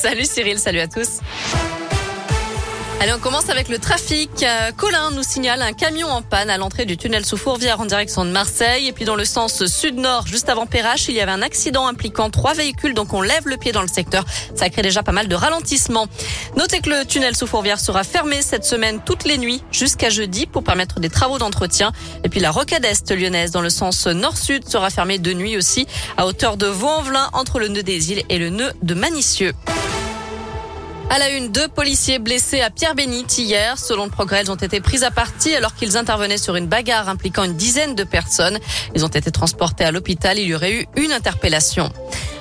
Salut Cyril, salut à tous. Allez, on commence avec le trafic. Euh, Colin nous signale un camion en panne à l'entrée du tunnel sous Fourvière en direction de Marseille. Et puis dans le sens sud-nord, juste avant Perrache, il y avait un accident impliquant trois véhicules. Donc on lève le pied dans le secteur. Ça crée déjà pas mal de ralentissement. Notez que le tunnel sous Fourvière sera fermé cette semaine toutes les nuits jusqu'à jeudi pour permettre des travaux d'entretien. Et puis la rocade est lyonnaise dans le sens nord-sud sera fermée de nuit aussi à hauteur de Vaux-en-Velin entre le nœud des îles et le nœud de Manicieux. À la une, deux policiers blessés à Pierre-Bénite hier. Selon le progrès, ils ont été pris à partie alors qu'ils intervenaient sur une bagarre impliquant une dizaine de personnes. Ils ont été transportés à l'hôpital. Il y aurait eu une interpellation.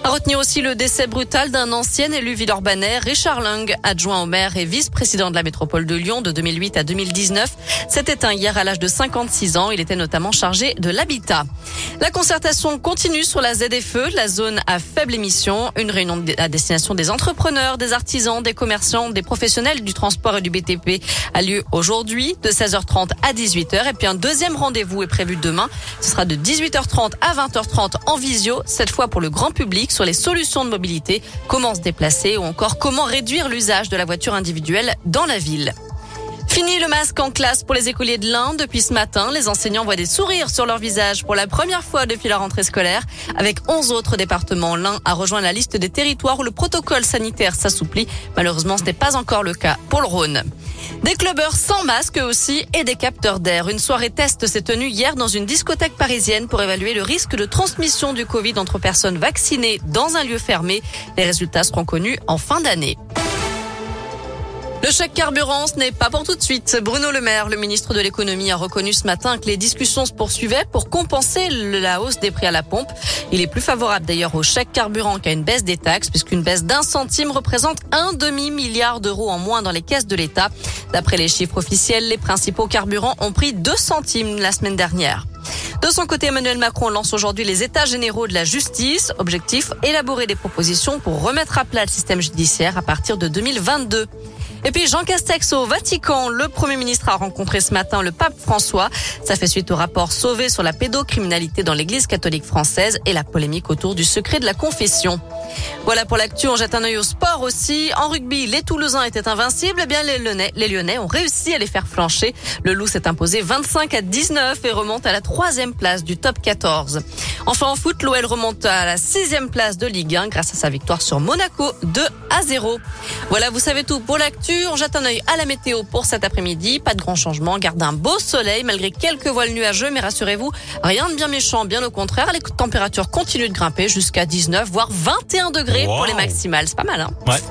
À retenir aussi le décès brutal d'un ancien élu villeurbanais, Richard Lung, adjoint au maire et vice-président de la métropole de Lyon de 2008 à 2019. S'est éteint hier à l'âge de 56 ans. Il était notamment chargé de l'habitat. La concertation continue sur la ZFE, la zone à faible émission. Une réunion à destination des entrepreneurs, des artisans, des commerçants, des professionnels du transport et du BTP a lieu aujourd'hui de 16h30 à 18h. Et puis un deuxième rendez-vous est prévu demain. Ce sera de 18h30 à 20h30 en visio, cette fois pour le grand public sur les solutions de mobilité, comment se déplacer ou encore comment réduire l'usage de la voiture individuelle dans la ville. Fini le masque en classe pour les écoliers de l'Inde. Depuis ce matin, les enseignants voient des sourires sur leur visage pour la première fois depuis la rentrée scolaire. Avec 11 autres départements, l'Inde a rejoint la liste des territoires où le protocole sanitaire s'assouplit. Malheureusement, ce n'est pas encore le cas pour le Rhône. Des clubbers sans masque aussi et des capteurs d'air. Une soirée test s'est tenue hier dans une discothèque parisienne pour évaluer le risque de transmission du Covid entre personnes vaccinées dans un lieu fermé. Les résultats seront connus en fin d'année. Le chèque carburant, ce n'est pas pour tout de suite. Bruno Le Maire, le ministre de l'économie, a reconnu ce matin que les discussions se poursuivaient pour compenser la hausse des prix à la pompe. Il est plus favorable d'ailleurs au chèque carburant qu'à une baisse des taxes, puisqu'une baisse d'un centime représente un demi-milliard d'euros en moins dans les caisses de l'État. D'après les chiffres officiels, les principaux carburants ont pris 2 centimes la semaine dernière. De son côté, Emmanuel Macron lance aujourd'hui les états généraux de la justice. Objectif, élaborer des propositions pour remettre à plat le système judiciaire à partir de 2022. Et puis Jean Castex au Vatican, le Premier ministre a rencontré ce matin le pape François. Ça fait suite au rapport Sauvé sur la pédocriminalité dans l'Église catholique française et la polémique autour du secret de la confession. Voilà pour l'actu, on jette un œil au sport aussi. En rugby, les Toulousains étaient invincibles, eh bien les Lyonnais, ont réussi à les faire flancher. Le Loup s'est imposé 25 à 19 et remonte à la troisième place du top 14. Enfin en foot, l'OL remonte à la sixième place de Ligue 1 grâce à sa victoire sur Monaco 2 à 0. Voilà, vous savez tout pour l'actu. On jette un œil à la météo pour cet après-midi. Pas de grand changement. Garde un beau soleil malgré quelques voiles nuageux. Mais rassurez-vous, rien de bien méchant. Bien au contraire, les températures continuent de grimper jusqu'à 19 voire 21 degrés pour les maximales. C'est pas mal, hein Ouais.